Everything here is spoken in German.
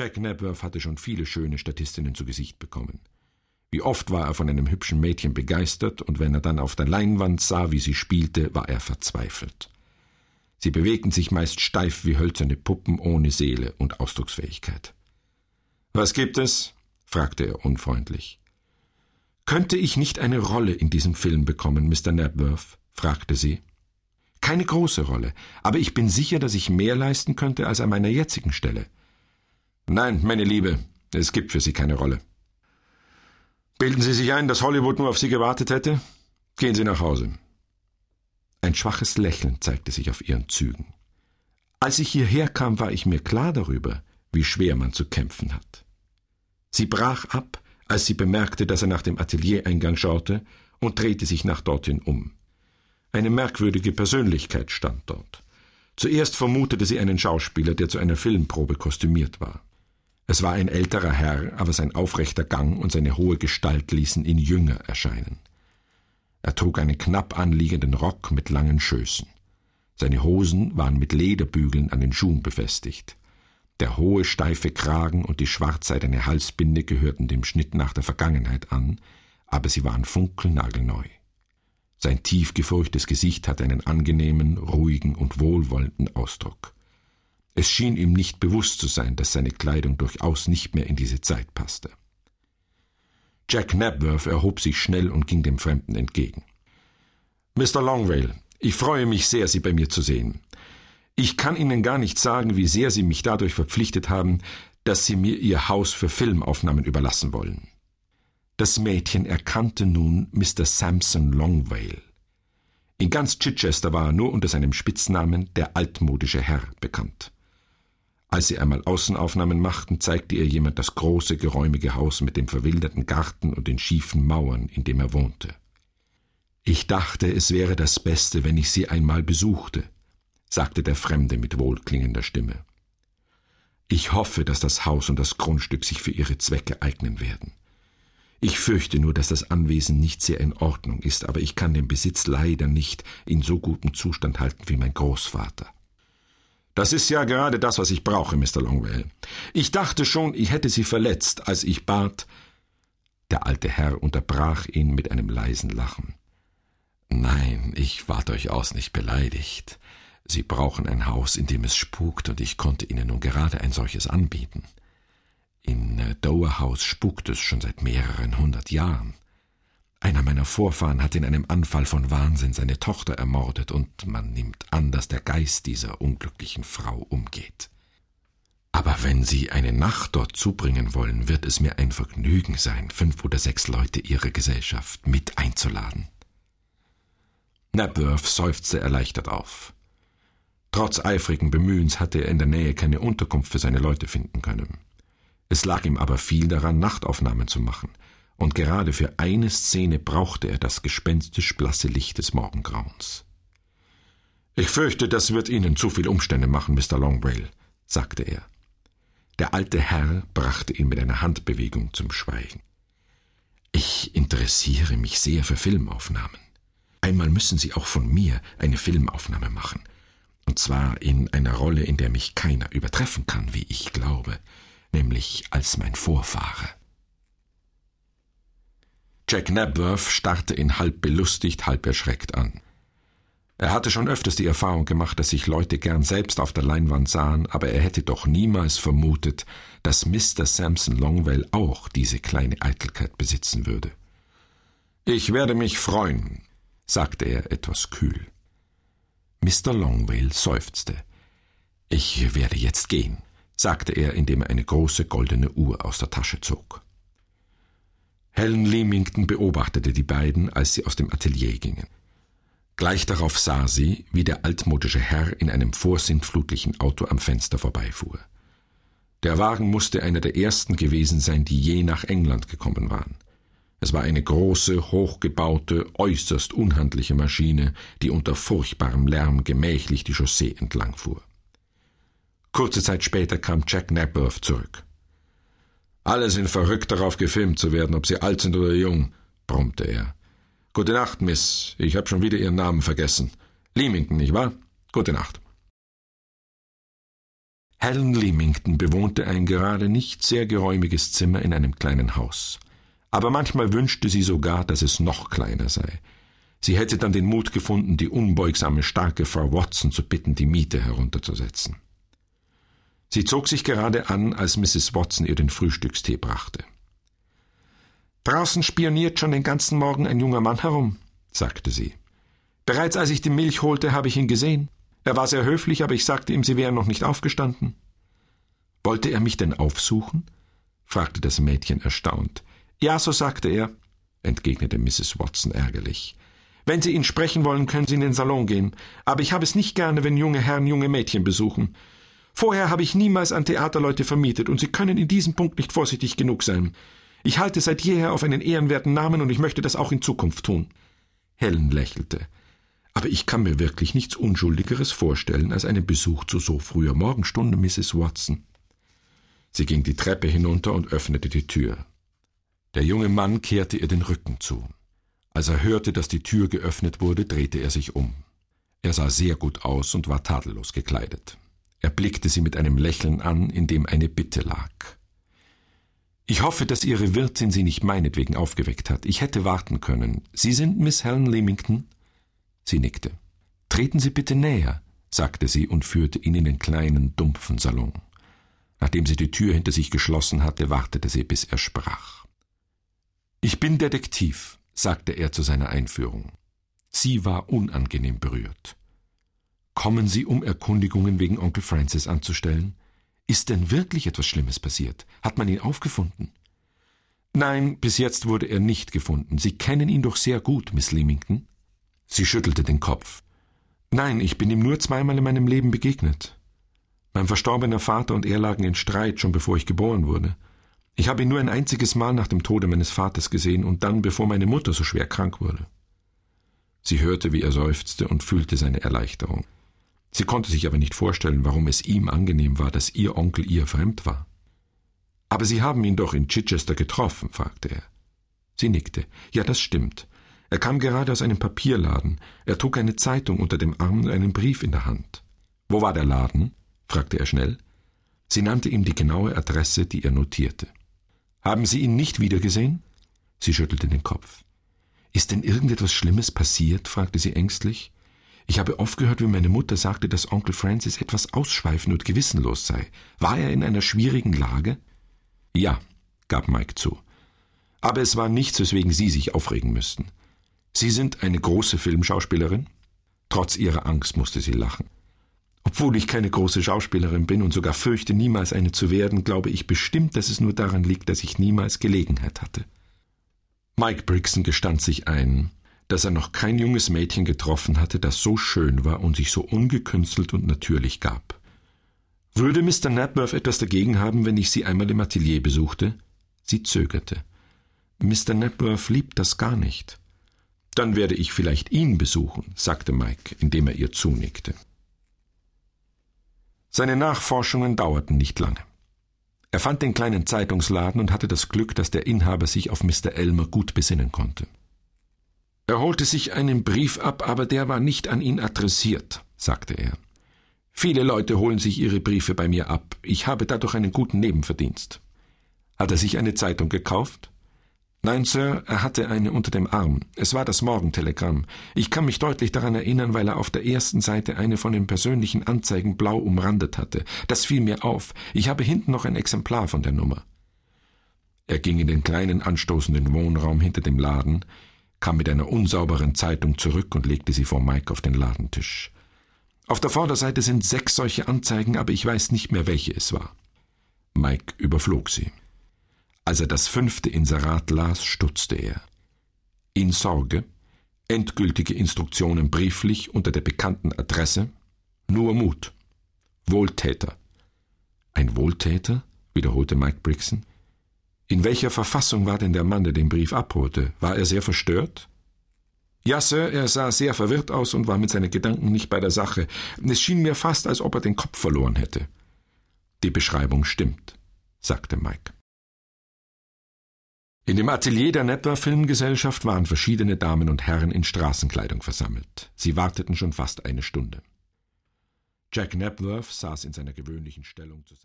Jack Napworth hatte schon viele schöne Statistinnen zu Gesicht bekommen. Wie oft war er von einem hübschen Mädchen begeistert, und wenn er dann auf der Leinwand sah, wie sie spielte, war er verzweifelt. Sie bewegten sich meist steif wie hölzerne Puppen ohne Seele und Ausdrucksfähigkeit. Was gibt es? fragte er unfreundlich. Könnte ich nicht eine Rolle in diesem Film bekommen, Mr. Napworth? fragte sie. Keine große Rolle, aber ich bin sicher, dass ich mehr leisten könnte als an meiner jetzigen Stelle. Nein, meine Liebe, es gibt für Sie keine Rolle. Bilden Sie sich ein, dass Hollywood nur auf Sie gewartet hätte? Gehen Sie nach Hause. Ein schwaches Lächeln zeigte sich auf ihren Zügen. Als ich hierher kam, war ich mir klar darüber, wie schwer man zu kämpfen hat. Sie brach ab, als sie bemerkte, dass er nach dem Ateliereingang schaute, und drehte sich nach dorthin um. Eine merkwürdige Persönlichkeit stand dort. Zuerst vermutete sie einen Schauspieler, der zu einer Filmprobe kostümiert war. Es war ein älterer Herr, aber sein aufrechter Gang und seine hohe Gestalt ließen ihn jünger erscheinen. Er trug einen knapp anliegenden Rock mit langen Schößen. Seine Hosen waren mit Lederbügeln an den Schuhen befestigt. Der hohe, steife Kragen und die schwarzseidene Halsbinde gehörten dem Schnitt nach der Vergangenheit an, aber sie waren funkelnagelneu. Sein tief gefurchtes Gesicht hatte einen angenehmen, ruhigen und wohlwollenden Ausdruck. Es schien ihm nicht bewusst zu sein, dass seine Kleidung durchaus nicht mehr in diese Zeit passte. Jack Napworth erhob sich schnell und ging dem Fremden entgegen. Mr. Longvale, ich freue mich sehr, Sie bei mir zu sehen. Ich kann Ihnen gar nicht sagen, wie sehr Sie mich dadurch verpflichtet haben, dass Sie mir Ihr Haus für Filmaufnahmen überlassen wollen. Das Mädchen erkannte nun Mr. Sampson Longvale. In ganz Chichester war er nur unter seinem Spitznamen der altmodische Herr bekannt. Als sie einmal Außenaufnahmen machten, zeigte ihr jemand das große, geräumige Haus mit dem verwilderten Garten und den schiefen Mauern, in dem er wohnte. Ich dachte, es wäre das Beste, wenn ich Sie einmal besuchte, sagte der Fremde mit wohlklingender Stimme. Ich hoffe, dass das Haus und das Grundstück sich für Ihre Zwecke eignen werden. Ich fürchte nur, dass das Anwesen nicht sehr in Ordnung ist, aber ich kann den Besitz leider nicht in so gutem Zustand halten wie mein Großvater. Das ist ja gerade das, was ich brauche, Mr. Longwell. Ich dachte schon, ich hätte Sie verletzt, als ich bat. Der alte Herr unterbrach ihn mit einem leisen Lachen. Nein, ich war durchaus nicht beleidigt. Sie brauchen ein Haus, in dem es spukt, und ich konnte Ihnen nun gerade ein solches anbieten. In äh, Dower House spukt es schon seit mehreren hundert Jahren. Einer meiner Vorfahren hat in einem Anfall von Wahnsinn seine Tochter ermordet, und man nimmt an, dass der Geist dieser unglücklichen Frau umgeht. Aber wenn Sie eine Nacht dort zubringen wollen, wird es mir ein Vergnügen sein, fünf oder sechs Leute Ihrer Gesellschaft mit einzuladen. Napworth seufzte erleichtert auf. Trotz eifrigen Bemühens hatte er in der Nähe keine Unterkunft für seine Leute finden können. Es lag ihm aber viel daran, Nachtaufnahmen zu machen, und gerade für eine Szene brauchte er das gespenstisch blasse Licht des Morgengrauens. Ich fürchte, das wird Ihnen zu viel Umstände machen, Mr. Longwell, sagte er. Der alte Herr brachte ihn mit einer Handbewegung zum Schweigen. Ich interessiere mich sehr für Filmaufnahmen. Einmal müssen Sie auch von mir eine Filmaufnahme machen. Und zwar in einer Rolle, in der mich keiner übertreffen kann, wie ich glaube, nämlich als mein Vorfahre. Jack Napworth starrte ihn halb belustigt, halb erschreckt an. Er hatte schon öfters die Erfahrung gemacht, dass sich Leute gern selbst auf der Leinwand sahen, aber er hätte doch niemals vermutet, dass Mr. Sampson Longwell auch diese kleine Eitelkeit besitzen würde. Ich werde mich freuen, sagte er etwas kühl. Mr. Longwell seufzte. Ich werde jetzt gehen, sagte er, indem er eine große goldene Uhr aus der Tasche zog. Helen Leamington beobachtete die beiden, als sie aus dem Atelier gingen. Gleich darauf sah sie, wie der altmodische Herr in einem vorsintflutlichen Auto am Fenster vorbeifuhr. Der Wagen musste einer der ersten gewesen sein, die je nach England gekommen waren. Es war eine große, hochgebaute, äußerst unhandliche Maschine, die unter furchtbarem Lärm gemächlich die Chaussee entlangfuhr. Kurze Zeit später kam Jack Napworth zurück. Alle sind verrückt darauf, gefilmt zu werden, ob sie alt sind oder jung, brummte er. Gute Nacht, Miss. Ich habe schon wieder Ihren Namen vergessen. Leamington, nicht wahr? Gute Nacht. Helen Leamington bewohnte ein gerade nicht sehr geräumiges Zimmer in einem kleinen Haus. Aber manchmal wünschte sie sogar, dass es noch kleiner sei. Sie hätte dann den Mut gefunden, die unbeugsame, starke Frau Watson zu bitten, die Miete herunterzusetzen. Sie zog sich gerade an, als Mrs. Watson ihr den Frühstückstee brachte. Draußen spioniert schon den ganzen Morgen ein junger Mann herum, sagte sie. Bereits als ich die Milch holte, habe ich ihn gesehen. Er war sehr höflich, aber ich sagte ihm, Sie wären noch nicht aufgestanden. Wollte er mich denn aufsuchen? fragte das Mädchen erstaunt. Ja, so sagte er, entgegnete Mrs. Watson ärgerlich. Wenn Sie ihn sprechen wollen, können Sie in den Salon gehen, aber ich habe es nicht gerne, wenn junge Herren junge Mädchen besuchen. Vorher habe ich niemals an Theaterleute vermietet, und Sie können in diesem Punkt nicht vorsichtig genug sein. Ich halte seit jeher auf einen ehrenwerten Namen, und ich möchte das auch in Zukunft tun. Helen lächelte. Aber ich kann mir wirklich nichts Unschuldigeres vorstellen als einen Besuch zu so früher Morgenstunde, Mrs. Watson. Sie ging die Treppe hinunter und öffnete die Tür. Der junge Mann kehrte ihr den Rücken zu. Als er hörte, dass die Tür geöffnet wurde, drehte er sich um. Er sah sehr gut aus und war tadellos gekleidet. Er blickte sie mit einem Lächeln an, in dem eine Bitte lag. Ich hoffe, dass Ihre Wirtin Sie nicht meinetwegen aufgeweckt hat. Ich hätte warten können. Sie sind Miss Helen Leamington? Sie nickte. Treten Sie bitte näher, sagte sie und führte ihn in den kleinen, dumpfen Salon. Nachdem sie die Tür hinter sich geschlossen hatte, wartete sie, bis er sprach. Ich bin Detektiv, sagte er zu seiner Einführung. Sie war unangenehm berührt. Kommen Sie, um Erkundigungen wegen Onkel Francis anzustellen? Ist denn wirklich etwas Schlimmes passiert? Hat man ihn aufgefunden? Nein, bis jetzt wurde er nicht gefunden. Sie kennen ihn doch sehr gut, Miss Leamington. Sie schüttelte den Kopf. Nein, ich bin ihm nur zweimal in meinem Leben begegnet. Mein verstorbener Vater und er lagen in Streit, schon bevor ich geboren wurde. Ich habe ihn nur ein einziges Mal nach dem Tode meines Vaters gesehen und dann, bevor meine Mutter so schwer krank wurde. Sie hörte, wie er seufzte und fühlte seine Erleichterung. Sie konnte sich aber nicht vorstellen, warum es ihm angenehm war, dass ihr Onkel ihr fremd war. Aber Sie haben ihn doch in Chichester getroffen? fragte er. Sie nickte. Ja, das stimmt. Er kam gerade aus einem Papierladen. Er trug eine Zeitung unter dem Arm und einen Brief in der Hand. Wo war der Laden? fragte er schnell. Sie nannte ihm die genaue Adresse, die er notierte. Haben Sie ihn nicht wiedergesehen? Sie schüttelte den Kopf. Ist denn irgendetwas Schlimmes passiert? fragte sie ängstlich. Ich habe oft gehört, wie meine Mutter sagte, dass Onkel Francis etwas ausschweifend und gewissenlos sei. War er in einer schwierigen Lage? Ja, gab Mike zu. Aber es war nichts, weswegen Sie sich aufregen müssten. Sie sind eine große Filmschauspielerin? Trotz ihrer Angst musste sie lachen. Obwohl ich keine große Schauspielerin bin und sogar fürchte, niemals eine zu werden, glaube ich bestimmt, dass es nur daran liegt, dass ich niemals Gelegenheit hatte. Mike Brixton gestand sich ein, dass er noch kein junges Mädchen getroffen hatte, das so schön war und sich so ungekünstelt und natürlich gab. Würde Mr. Napworth etwas dagegen haben, wenn ich Sie einmal im Atelier besuchte? Sie zögerte. Mr. Napworth liebt das gar nicht. Dann werde ich vielleicht ihn besuchen, sagte Mike, indem er ihr zunickte. Seine Nachforschungen dauerten nicht lange. Er fand den kleinen Zeitungsladen und hatte das Glück, dass der Inhaber sich auf Mr. Elmer gut besinnen konnte. Er holte sich einen Brief ab, aber der war nicht an ihn adressiert, sagte er. Viele Leute holen sich ihre Briefe bei mir ab. Ich habe dadurch einen guten Nebenverdienst. Hat er sich eine Zeitung gekauft? Nein, Sir, er hatte eine unter dem Arm. Es war das Morgentelegramm. Ich kann mich deutlich daran erinnern, weil er auf der ersten Seite eine von den persönlichen Anzeigen blau umrandet hatte. Das fiel mir auf. Ich habe hinten noch ein Exemplar von der Nummer. Er ging in den kleinen anstoßenden Wohnraum hinter dem Laden, kam mit einer unsauberen Zeitung zurück und legte sie vor Mike auf den Ladentisch. Auf der Vorderseite sind sechs solche Anzeigen, aber ich weiß nicht mehr, welche es war. Mike überflog sie. Als er das fünfte Inserat las, stutzte er. In Sorge, endgültige Instruktionen brieflich unter der bekannten Adresse, nur Mut. Wohltäter. Ein Wohltäter? wiederholte Mike Brixton. In welcher Verfassung war denn der Mann, der den Brief abholte? War er sehr verstört? Ja, Sir, er sah sehr verwirrt aus und war mit seinen Gedanken nicht bei der Sache. Es schien mir fast, als ob er den Kopf verloren hätte. Die Beschreibung stimmt, sagte Mike. In dem Atelier der Netwer Filmgesellschaft waren verschiedene Damen und Herren in Straßenkleidung versammelt. Sie warteten schon fast eine Stunde. Jack Napworth saß in seiner gewöhnlichen Stellung zusammen.